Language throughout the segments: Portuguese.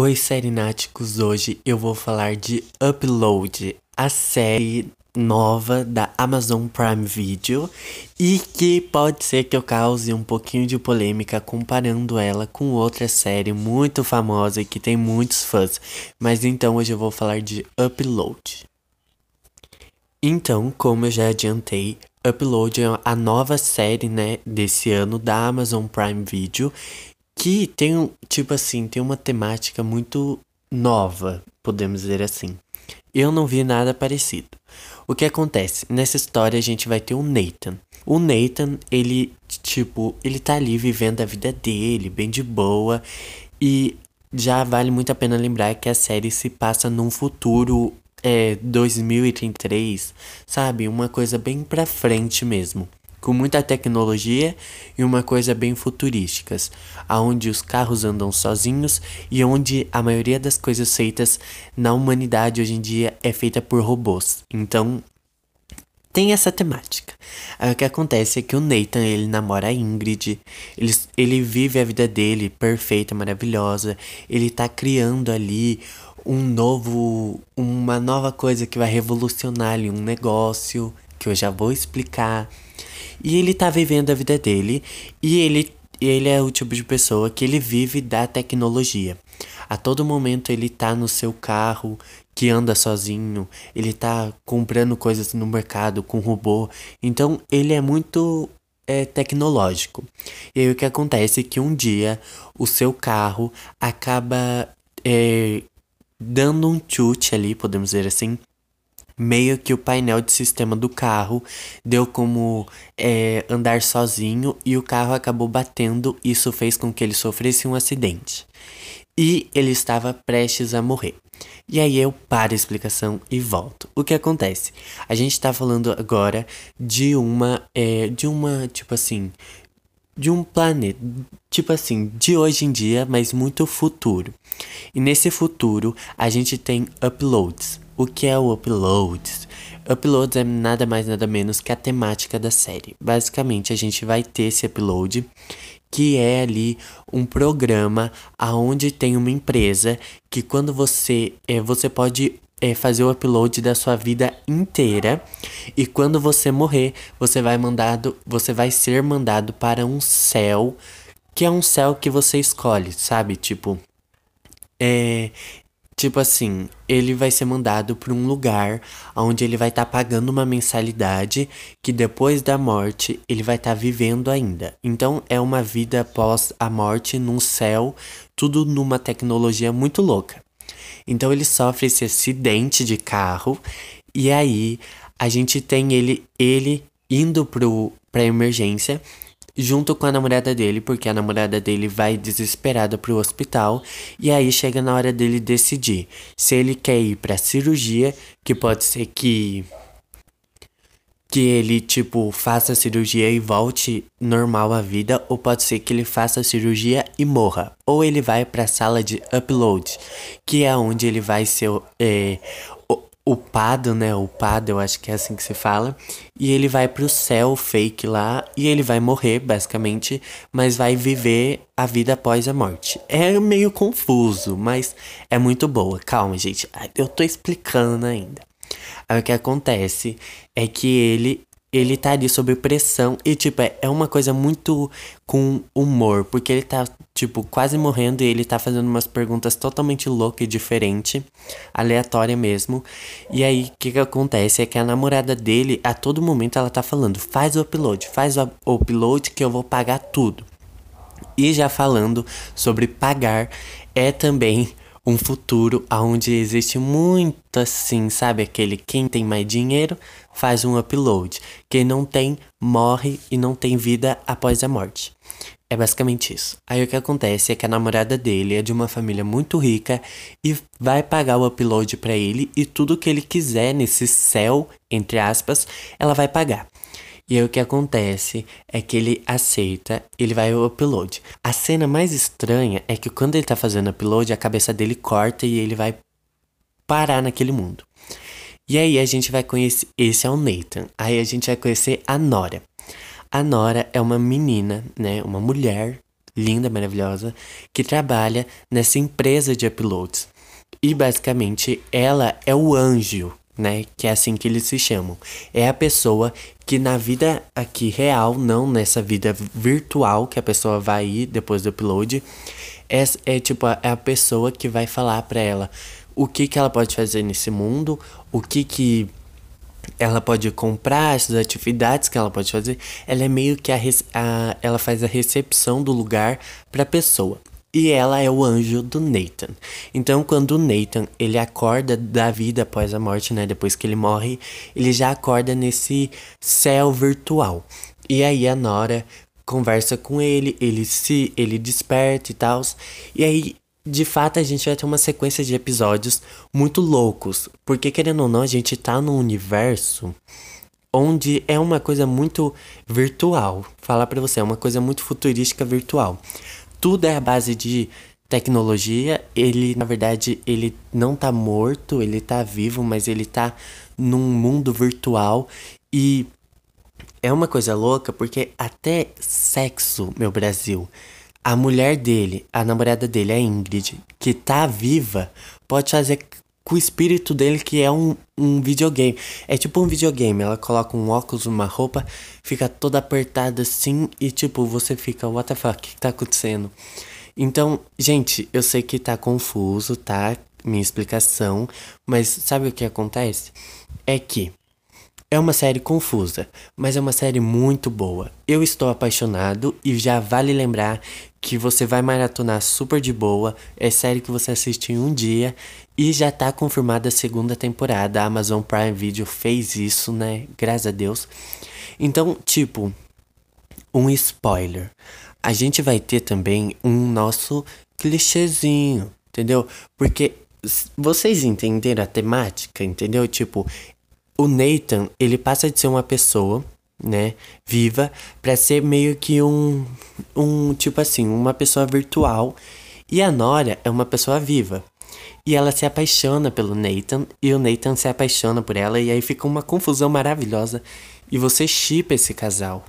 Oi, Serináticos! Hoje eu vou falar de Upload, a série nova da Amazon Prime Video e que pode ser que eu cause um pouquinho de polêmica comparando ela com outra série muito famosa e que tem muitos fãs. Mas então hoje eu vou falar de Upload. Então, como eu já adiantei, Upload é a nova série, né, desse ano da Amazon Prime Video que tem, tipo assim, tem uma temática muito nova, podemos dizer assim. Eu não vi nada parecido. O que acontece? Nessa história a gente vai ter o Nathan. O Nathan, ele, tipo, ele tá ali vivendo a vida dele, bem de boa. E já vale muito a pena lembrar que a série se passa num futuro é, 2033, sabe? Uma coisa bem pra frente mesmo com muita tecnologia e uma coisa bem futurísticas, aonde os carros andam sozinhos e onde a maioria das coisas feitas na humanidade hoje em dia é feita por robôs. Então, tem essa temática. Aí o que acontece é que o Nathan, ele namora a Ingrid, ele, ele vive a vida dele perfeita, maravilhosa, ele tá criando ali um novo, uma nova coisa que vai revolucionar ali um negócio, que eu já vou explicar. E ele tá vivendo a vida dele e ele, ele é o tipo de pessoa que ele vive da tecnologia. A todo momento ele tá no seu carro que anda sozinho, ele tá comprando coisas no mercado com robô. Então ele é muito é, tecnológico. E aí o que acontece é que um dia o seu carro acaba é, dando um chute ali, podemos dizer assim, meio que o painel de sistema do carro deu como é, andar sozinho e o carro acabou batendo. Isso fez com que ele sofresse um acidente. E ele estava prestes a morrer. E aí eu paro a explicação e volto. O que acontece? A gente está falando agora de uma. É, de uma, tipo assim. De um planeta. Tipo assim, de hoje em dia, mas muito futuro. E nesse futuro a gente tem uploads. O que é o Uploads? Uploads é nada mais nada menos que a temática da série. Basicamente, a gente vai ter esse upload que é ali um programa aonde tem uma empresa que quando você é, você pode é, fazer o upload da sua vida inteira e quando você morrer você vai mandado você vai ser mandado para um céu que é um céu que você escolhe sabe tipo é, Tipo assim, ele vai ser mandado para um lugar onde ele vai estar tá pagando uma mensalidade que depois da morte ele vai estar tá vivendo ainda. Então é uma vida após a morte num céu, tudo numa tecnologia muito louca. Então ele sofre esse acidente de carro e aí a gente tem ele ele indo pro pra emergência junto com a namorada dele, porque a namorada dele vai desesperada pro hospital e aí chega na hora dele decidir se ele quer ir pra cirurgia, que pode ser que que ele tipo faça a cirurgia e volte normal à vida, ou pode ser que ele faça a cirurgia e morra, ou ele vai para a sala de upload, que é onde ele vai ser é, upado, né? Upado, eu acho que é assim que se fala. E ele vai pro céu fake lá e ele vai morrer, basicamente, mas vai viver a vida após a morte. É meio confuso, mas é muito boa. Calma, gente. Eu tô explicando ainda. Aí o que acontece é que ele ele tá ali sob pressão e, tipo, é, é uma coisa muito com humor, porque ele tá, tipo, quase morrendo e ele tá fazendo umas perguntas totalmente loucas e diferente, aleatória mesmo. E aí, o que que acontece é que a namorada dele, a todo momento, ela tá falando: faz o upload, faz o upload que eu vou pagar tudo. E já falando sobre pagar, é também um futuro onde existe muito assim, sabe? Aquele quem tem mais dinheiro faz um upload. Quem não tem, morre e não tem vida após a morte. É basicamente isso. Aí o que acontece é que a namorada dele é de uma família muito rica e vai pagar o upload para ele e tudo que ele quiser nesse céu, entre aspas, ela vai pagar. E aí o que acontece é que ele aceita, ele vai ao upload. A cena mais estranha é que quando ele tá fazendo upload, a cabeça dele corta e ele vai parar naquele mundo. E aí a gente vai conhecer, esse é o Nathan. Aí a gente vai conhecer a Nora. A Nora é uma menina, né, uma mulher linda, maravilhosa, que trabalha nessa empresa de uploads. E basicamente ela é o anjo, né? Que é assim que eles se chamam. É a pessoa que na vida aqui real, não nessa vida virtual que a pessoa vai ir depois do upload, é, é tipo a, é a pessoa que vai falar para ela o que que ela pode fazer nesse mundo, o que que ela pode comprar essas atividades que ela pode fazer. Ela é meio que a, a ela faz a recepção do lugar para pessoa. E ela é o anjo do Nathan. Então, quando o Nathan ele acorda da vida após a morte, né? Depois que ele morre, ele já acorda nesse céu virtual. E aí a Nora conversa com ele, ele se ele desperta e tal. E aí, de fato, a gente vai ter uma sequência de episódios muito loucos, porque querendo ou não, a gente tá num universo onde é uma coisa muito virtual. Falar para você, é uma coisa muito futurística virtual tudo é a base de tecnologia. Ele, na verdade, ele não tá morto, ele tá vivo, mas ele tá num mundo virtual e é uma coisa louca porque até sexo, meu Brasil, a mulher dele, a namorada dele, a Ingrid, que tá viva, pode fazer com o espírito dele que é um, um videogame. É tipo um videogame, ela coloca um óculos, uma roupa, fica toda apertada assim e tipo, você fica, what the fuck, o que tá acontecendo? Então, gente, eu sei que tá confuso, tá? Minha explicação, mas sabe o que acontece? É que é uma série confusa, mas é uma série muito boa. Eu estou apaixonado e já vale lembrar que você vai maratonar super de boa. É série que você assiste em um dia e já tá confirmada a segunda temporada. A Amazon Prime Video fez isso, né? Graças a Deus. Então, tipo, um spoiler. A gente vai ter também um nosso clichêzinho, entendeu? Porque vocês entenderam a temática, entendeu? Tipo, o Nathan, ele passa de ser uma pessoa, né, viva, para ser meio que um, um, tipo assim, uma pessoa virtual. E a Nora é uma pessoa viva. E ela se apaixona pelo Nathan, e o Nathan se apaixona por ela, e aí fica uma confusão maravilhosa. E você chipa esse casal.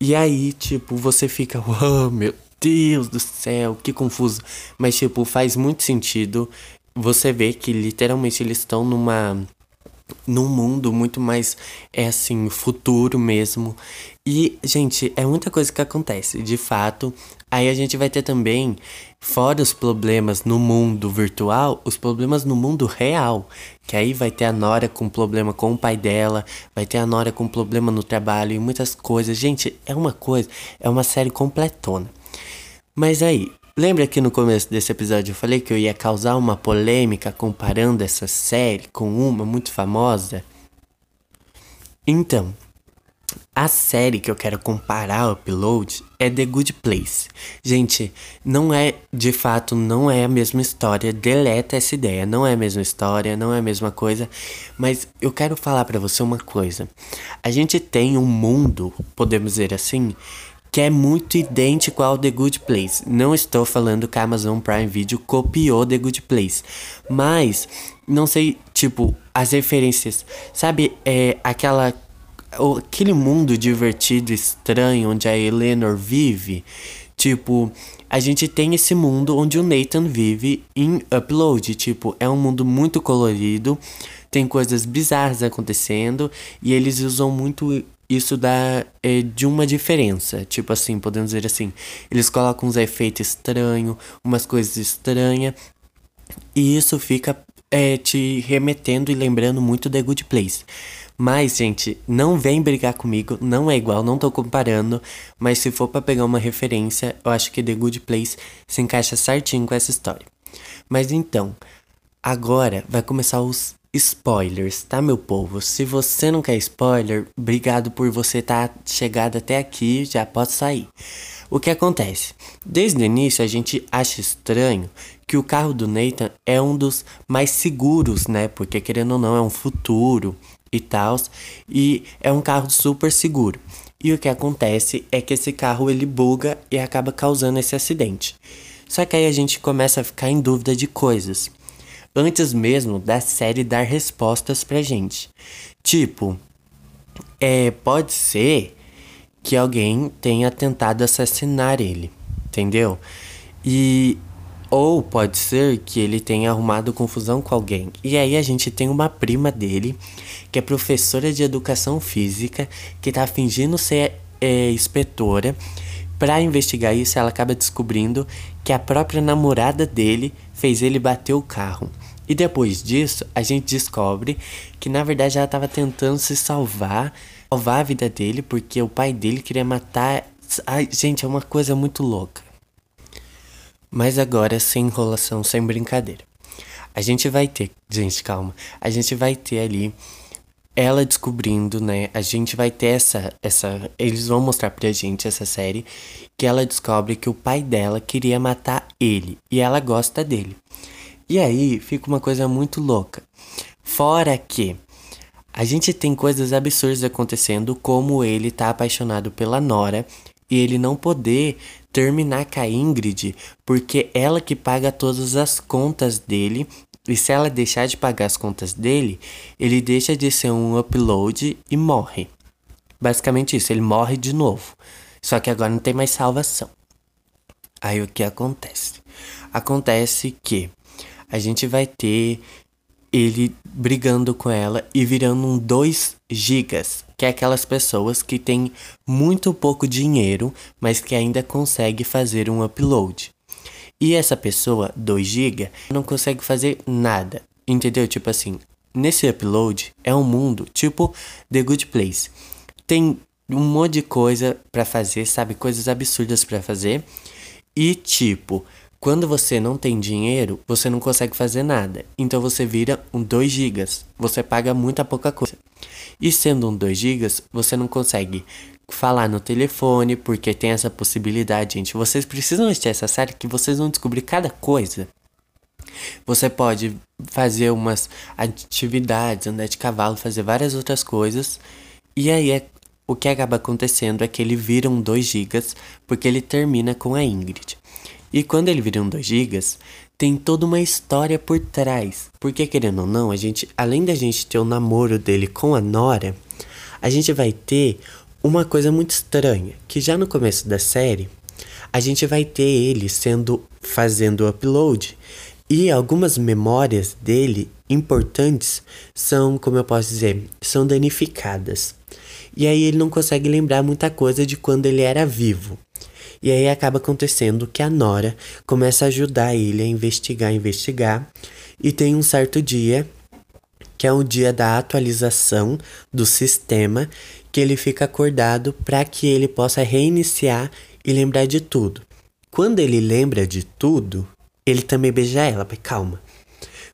E aí, tipo, você fica, oh, meu Deus do céu, que confuso. Mas, tipo, faz muito sentido. Você vê que literalmente eles estão numa num mundo muito mais, é assim, futuro mesmo. E, gente, é muita coisa que acontece, de fato. Aí a gente vai ter também, fora os problemas no mundo virtual, os problemas no mundo real. Que aí vai ter a Nora com problema com o pai dela, vai ter a Nora com problema no trabalho e muitas coisas. Gente, é uma coisa, é uma série completona. Mas aí, Lembra que no começo desse episódio eu falei que eu ia causar uma polêmica comparando essa série com uma muito famosa? Então, a série que eu quero comparar o Upload é The Good Place. Gente, não é, de fato, não é a mesma história. Deleta essa ideia. Não é a mesma história, não é a mesma coisa. Mas eu quero falar para você uma coisa. A gente tem um mundo, podemos dizer assim, que é muito idêntico ao The Good Place. Não estou falando que a Amazon Prime Video copiou The Good Place, mas não sei, tipo, as referências, sabe, é aquela aquele mundo divertido, estranho onde a Eleanor vive, tipo, a gente tem esse mundo onde o Nathan vive em Upload, tipo, é um mundo muito colorido, tem coisas bizarras acontecendo e eles usam muito isso dá é, de uma diferença. Tipo assim, podemos dizer assim. Eles colocam uns efeitos estranhos, umas coisas estranhas. E isso fica é, te remetendo e lembrando muito The Good Place. Mas, gente, não vem brigar comigo, não é igual, não tô comparando. Mas se for para pegar uma referência, eu acho que The Good Place se encaixa certinho com essa história. Mas então, agora vai começar os Spoilers, tá, meu povo? Se você não quer spoiler, obrigado por você tá chegado até aqui, já pode sair. O que acontece? Desde o início a gente acha estranho que o carro do Nathan é um dos mais seguros, né? Porque querendo ou não, é um futuro e tal, e é um carro super seguro. E o que acontece é que esse carro ele buga e acaba causando esse acidente. Só que aí a gente começa a ficar em dúvida de coisas antes mesmo da série dar respostas pra gente. Tipo, é, pode ser que alguém tenha tentado assassinar ele. entendeu? E ou pode ser que ele tenha arrumado confusão com alguém. E aí a gente tem uma prima dele, que é professora de educação física, que tá fingindo ser é, inspetora. Para investigar isso, ela acaba descobrindo que a própria namorada dele fez ele bater o carro. E depois disso, a gente descobre que na verdade ela estava tentando se salvar, salvar a vida dele, porque o pai dele queria matar. Ai, gente, é uma coisa muito louca. Mas agora, sem enrolação, sem brincadeira. A gente vai ter, gente, calma. A gente vai ter ali ela descobrindo, né? A gente vai ter essa essa eles vão mostrar pra gente essa série que ela descobre que o pai dela queria matar ele e ela gosta dele. E aí fica uma coisa muito louca. Fora que a gente tem coisas absurdas acontecendo, como ele tá apaixonado pela Nora e ele não poder terminar com a Ingrid, porque ela que paga todas as contas dele. E se ela deixar de pagar as contas dele, ele deixa de ser um upload e morre. Basicamente isso, ele morre de novo. Só que agora não tem mais salvação. Aí o que acontece? Acontece que a gente vai ter ele brigando com ela e virando um 2 gigas, que é aquelas pessoas que têm muito pouco dinheiro, mas que ainda consegue fazer um upload. E essa pessoa, 2 GB, não consegue fazer nada. Entendeu? Tipo assim, nesse upload é um mundo tipo The Good Place. Tem um monte de coisa para fazer, sabe? Coisas absurdas para fazer. E tipo, quando você não tem dinheiro, você não consegue fazer nada. Então você vira um 2 GB. Você paga muita pouca coisa. E sendo um 2 GB, você não consegue falar no telefone, porque tem essa possibilidade, gente. Vocês precisam assistir essa série que vocês vão descobrir cada coisa. Você pode fazer umas atividades, andar de cavalo, fazer várias outras coisas. E aí é, o que acaba acontecendo é que ele vira um 2 GB porque ele termina com a Ingrid. E quando ele vira um 2 GB, tem toda uma história por trás. Porque querendo ou não, a gente, além da gente ter o namoro dele com a Nora, a gente vai ter uma coisa muito estranha, que já no começo da série, a gente vai ter ele sendo fazendo upload e algumas memórias dele importantes são, como eu posso dizer, são danificadas. E aí ele não consegue lembrar muita coisa de quando ele era vivo. E aí acaba acontecendo que a Nora começa a ajudar ele a investigar, investigar. E tem um certo dia, que é o dia da atualização do sistema, que ele fica acordado para que ele possa reiniciar e lembrar de tudo. Quando ele lembra de tudo, ele também beija ela, mas calma.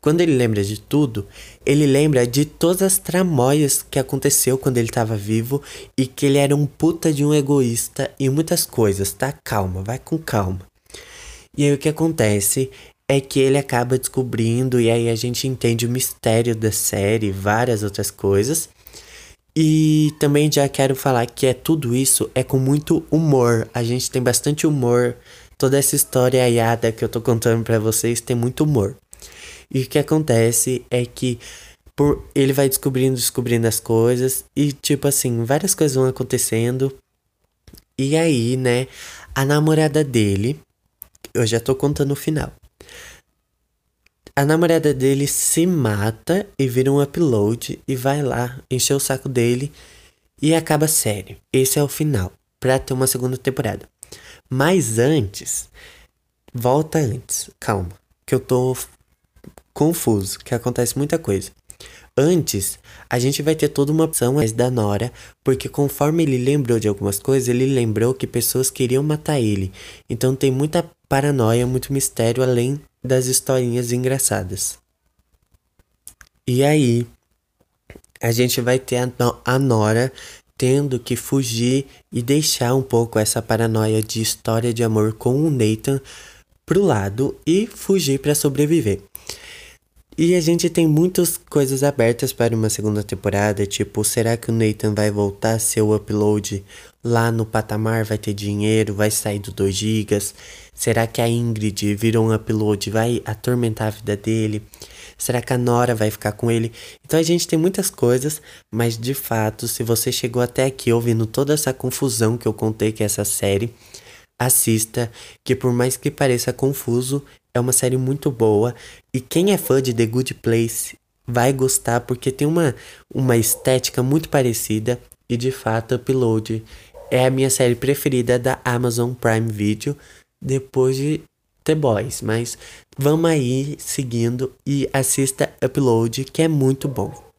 Quando ele lembra de tudo, ele lembra de todas as tramóias que aconteceu quando ele estava vivo e que ele era um puta de um egoísta e muitas coisas, tá? Calma, vai com calma. E aí o que acontece é que ele acaba descobrindo e aí a gente entende o mistério da série, várias outras coisas. E também já quero falar que é tudo isso é com muito humor. A gente tem bastante humor. Toda essa história aiada que eu tô contando para vocês tem muito humor. E o que acontece é que por ele vai descobrindo, descobrindo as coisas e tipo assim, várias coisas vão acontecendo. E aí, né, a namorada dele, eu já tô contando o final. A namorada dele se mata e vira um upload e vai lá encher o saco dele e acaba a série. Esse é o final, pra ter uma segunda temporada. Mas antes, volta antes, calma, que eu tô confuso, que acontece muita coisa. Antes, a gente vai ter toda uma opção da Nora, porque conforme ele lembrou de algumas coisas, ele lembrou que pessoas queriam matar ele. Então tem muita paranoia, muito mistério além das historinhas engraçadas. E aí, a gente vai ter a, a Nora tendo que fugir e deixar um pouco essa paranoia de história de amor com o Nathan pro lado e fugir para sobreviver. E a gente tem muitas coisas abertas para uma segunda temporada, tipo, será que o Nathan vai voltar seu upload lá no patamar, vai ter dinheiro, vai sair do 2 GB? Será que a Ingrid virou um upload, vai atormentar a vida dele? Será que a Nora vai ficar com ele? Então a gente tem muitas coisas, mas de fato, se você chegou até aqui ouvindo toda essa confusão que eu contei que é essa série, assista, que por mais que pareça confuso, é uma série muito boa. E quem é fã de The Good Place vai gostar, porque tem uma, uma estética muito parecida. E de fato, Upload é a minha série preferida da Amazon Prime Video, depois de The Boys. Mas vamos aí seguindo e assista Upload, que é muito bom.